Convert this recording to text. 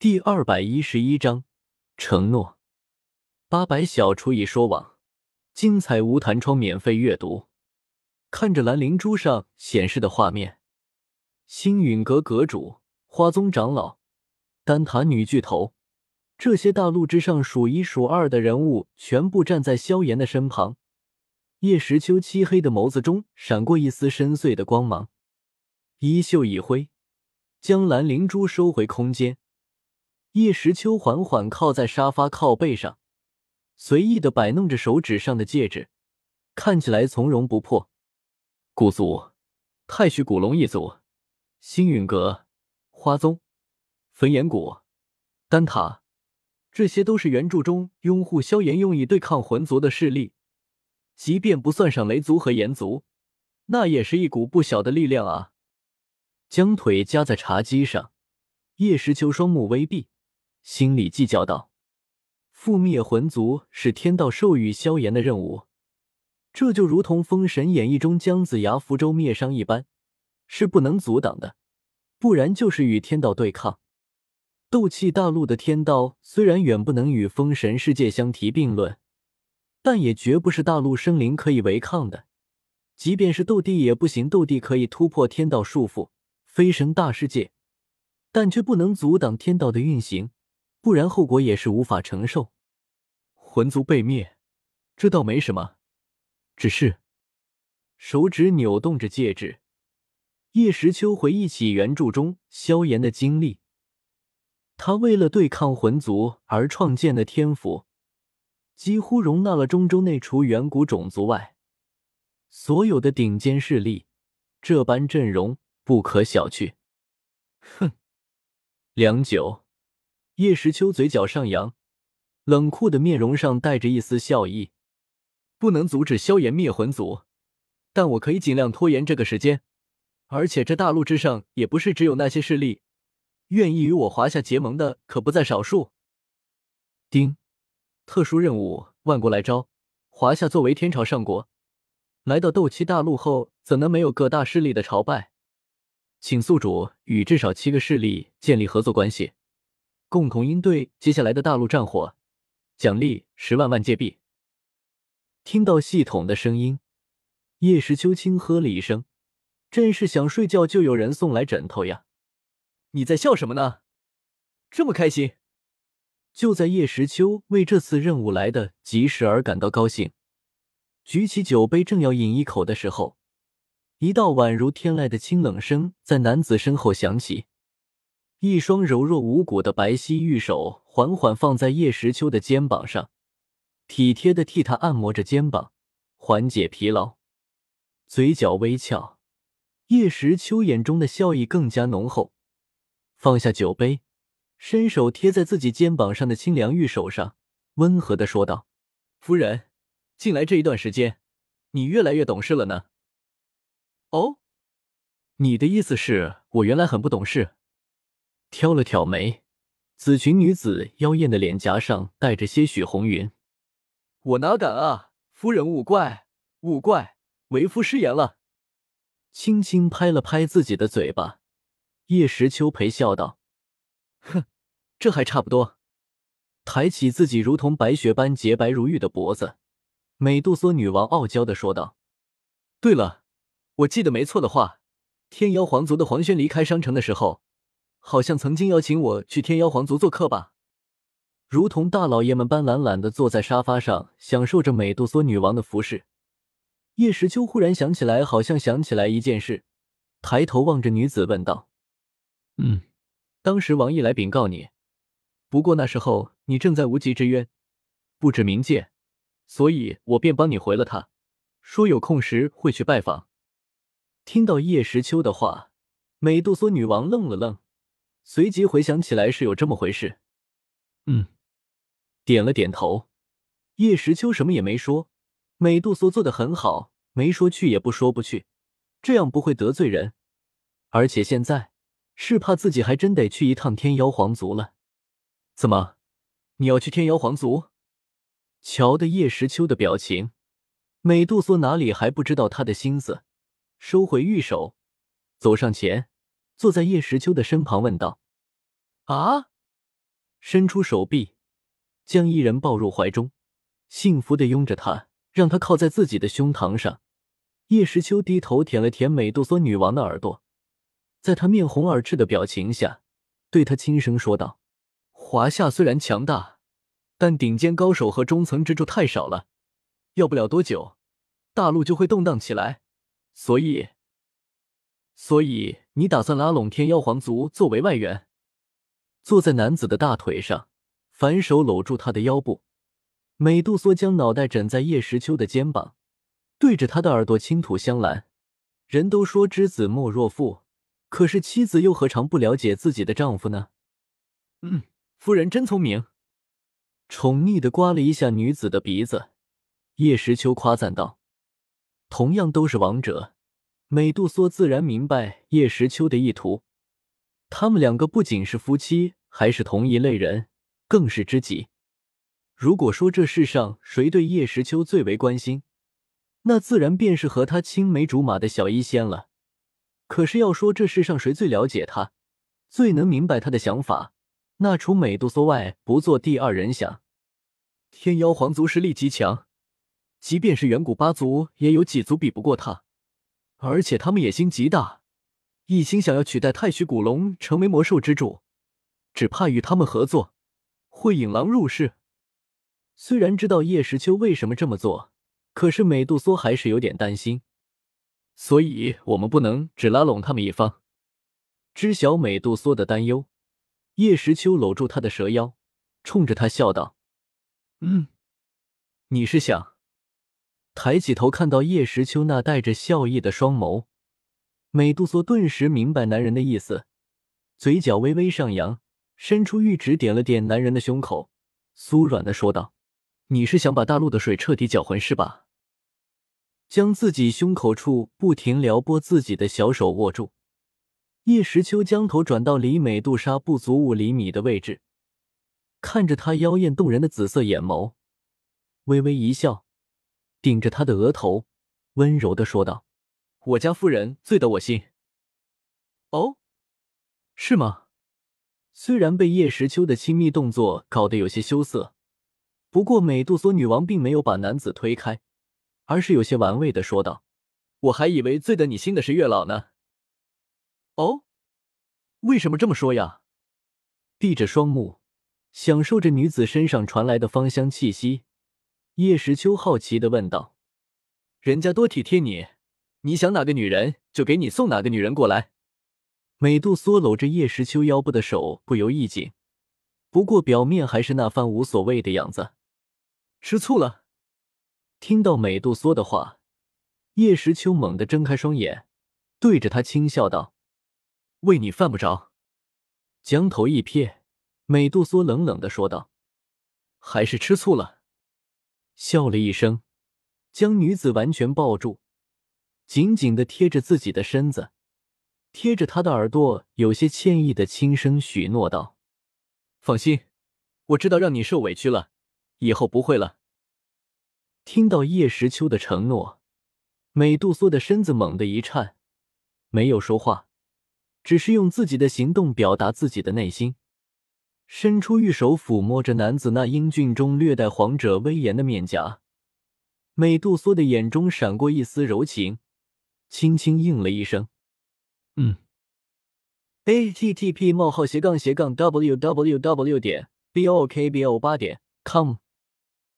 第二百一十一章承诺。八百小厨艺说网，精彩无弹窗免费阅读。看着蓝灵珠上显示的画面，星陨阁阁主、花宗长老、丹塔女巨头，这些大陆之上数一数二的人物全部站在萧炎的身旁。叶时秋漆黑的眸子中闪过一丝深邃的光芒，衣袖一挥，将蓝灵珠收回空间。叶时秋缓缓靠在沙发靠背上，随意的摆弄着手指上的戒指，看起来从容不迫。古族、太虚古龙一族、星陨阁、花宗、焚炎谷、丹塔，这些都是原著中拥护萧炎用以对抗魂族的势力。即便不算上雷族和炎族，那也是一股不小的力量啊！将腿夹在茶几上，叶时秋双目微闭。心里计较道：“覆灭魂族是天道授予萧炎的任务，这就如同《封神演义》中姜子牙福州灭商一般，是不能阻挡的。不然就是与天道对抗。斗气大陆的天道虽然远不能与封神世界相提并论，但也绝不是大陆生灵可以违抗的。即便是斗帝也不行，斗帝可以突破天道束缚，飞升大世界，但却不能阻挡天道的运行。”不然后果也是无法承受。魂族被灭，这倒没什么，只是手指扭动着戒指。叶时秋回忆起原著中萧炎的经历，他为了对抗魂族而创建的天府，几乎容纳了中州内除远古种族外所有的顶尖势力，这般阵容不可小觑。哼，良久。叶时秋嘴角上扬，冷酷的面容上带着一丝笑意。不能阻止萧炎灭魂族，但我可以尽量拖延这个时间。而且这大陆之上也不是只有那些势力，愿意与我华夏结盟的可不在少数。丁，特殊任务：万国来招。华夏作为天朝上国，来到斗气大陆后，怎能没有各大势力的朝拜？请宿主与至少七个势力建立合作关系。共同应对接下来的大陆战火，奖励十万万界币。听到系统的声音，叶时秋轻喝了一声，真是想睡觉就有人送来枕头呀！你在笑什么呢？这么开心？就在叶时秋为这次任务来的及时而感到高兴，举起酒杯正要饮一口的时候，一道宛如天籁的清冷声在男子身后响起。一双柔弱无骨的白皙玉手缓缓放在叶时秋的肩膀上，体贴的替他按摩着肩膀，缓解疲劳。嘴角微翘，叶时秋眼中的笑意更加浓厚。放下酒杯，伸手贴在自己肩膀上的清凉玉手上，温和的说道：“夫人，近来这一段时间，你越来越懂事了呢。”哦，你的意思是我原来很不懂事？挑了挑眉，紫裙女子妖艳的脸颊上带着些许红晕。我哪敢啊！夫人勿怪，勿怪，为夫失言了。轻轻拍了拍自己的嘴巴，叶时秋陪笑道：“哼，这还差不多。”抬起自己如同白雪般洁白如玉的脖子，美杜莎女王傲娇的说道：“对了，我记得没错的话，天妖皇族的黄轩离开商城的时候。”好像曾经邀请我去天妖皇族做客吧，如同大老爷们般懒懒的坐在沙发上，享受着美杜莎女王的服饰。叶时秋忽然想起来，好像想起来一件事，抬头望着女子问道：“嗯，当时王毅来禀告你，不过那时候你正在无极之渊不止冥界，所以我便帮你回了他，说有空时会去拜访。”听到叶时秋的话，美杜莎女王愣了愣。随即回想起来是有这么回事，嗯，点了点头。叶时秋什么也没说。美杜莎做的很好，没说去也不说不去，这样不会得罪人。而且现在是怕自己还真得去一趟天妖皇族了。怎么，你要去天妖皇族？瞧的叶时秋的表情，美杜莎哪里还不知道他的心思？收回玉手，走上前。坐在叶时秋的身旁，问道：“啊，伸出手臂，将伊人抱入怀中，幸福的拥着她，让她靠在自己的胸膛上。叶时秋低头舔了舔美杜莎女王的耳朵，在她面红耳赤的表情下，对她轻声说道：“华夏虽然强大，但顶尖高手和中层支柱太少了，要不了多久，大陆就会动荡起来。所以，所以你打算拉拢天妖皇族作为外援？”坐在男子的大腿上，反手搂住他的腰部，美杜莎将脑袋枕在叶时秋的肩膀。对着他的耳朵倾吐香兰。人都说知子莫若父，可是妻子又何尝不了解自己的丈夫呢？嗯，夫人真聪明。宠溺的刮了一下女子的鼻子，叶时秋夸赞道：“同样都是王者，美杜莎自然明白叶时秋的意图。他们两个不仅是夫妻，还是同一类人，更是知己。如果说这世上谁对叶时秋最为关心，那自然便是和他青梅竹马的小医仙了。可是要说这世上谁最了解他，最能明白他的想法，那除美杜莎外，不做第二人想。天妖皇族实力极强，即便是远古八族，也有几族比不过他。而且他们野心极大，一心想要取代太虚古龙成为魔兽之主，只怕与他们合作会引狼入室。虽然知道叶时秋为什么这么做。可是美杜莎还是有点担心，所以我们不能只拉拢他们一方。知晓美杜莎的担忧，叶时秋搂住她的蛇腰，冲着她笑道：“嗯，你是想？”抬起头看到叶时秋那带着笑意的双眸，美杜莎顿时明白男人的意思，嘴角微微上扬，伸出玉指点了点男人的胸口，酥软的说道：“你是想把大陆的水彻底搅浑是吧？”将自己胸口处不停撩拨自己的小手握住，叶时秋将头转到离美杜莎不足五厘米的位置，看着她妖艳动人的紫色眼眸，微微一笑，顶着他的额头，温柔的说道：“我家夫人最得我心。”哦，是吗？虽然被叶时秋的亲密动作搞得有些羞涩，不过美杜莎女王并没有把男子推开。而是有些玩味的说道：“我还以为最得你心的是月老呢。”哦，为什么这么说呀？闭着双目，享受着女子身上传来的芳香气息，叶时秋好奇的问道：“人家多体贴你，你想哪个女人就给你送哪个女人过来。”美杜莎搂着叶时秋腰部的手不由一紧，不过表面还是那番无所谓的样子。吃醋了。听到美杜莎的话，叶时秋猛地睁开双眼，对着她轻笑道：“为你犯不着。”将头一瞥，美杜莎冷冷的说道：“还是吃醋了。”笑了一声，将女子完全抱住，紧紧的贴着自己的身子，贴着她的耳朵，有些歉意的轻声许诺道：“放心，我知道让你受委屈了，以后不会了。”听到叶时秋的承诺，美杜莎的身子猛地一颤，没有说话，只是用自己的行动表达自己的内心，伸出玉手抚摸着男子那英俊中略带皇者威严的面颊。美杜莎的眼中闪过一丝柔情，轻轻应了一声：“嗯。”a t t p: 冒号斜杠斜杠 w w w. 点 b o k b o 八点 com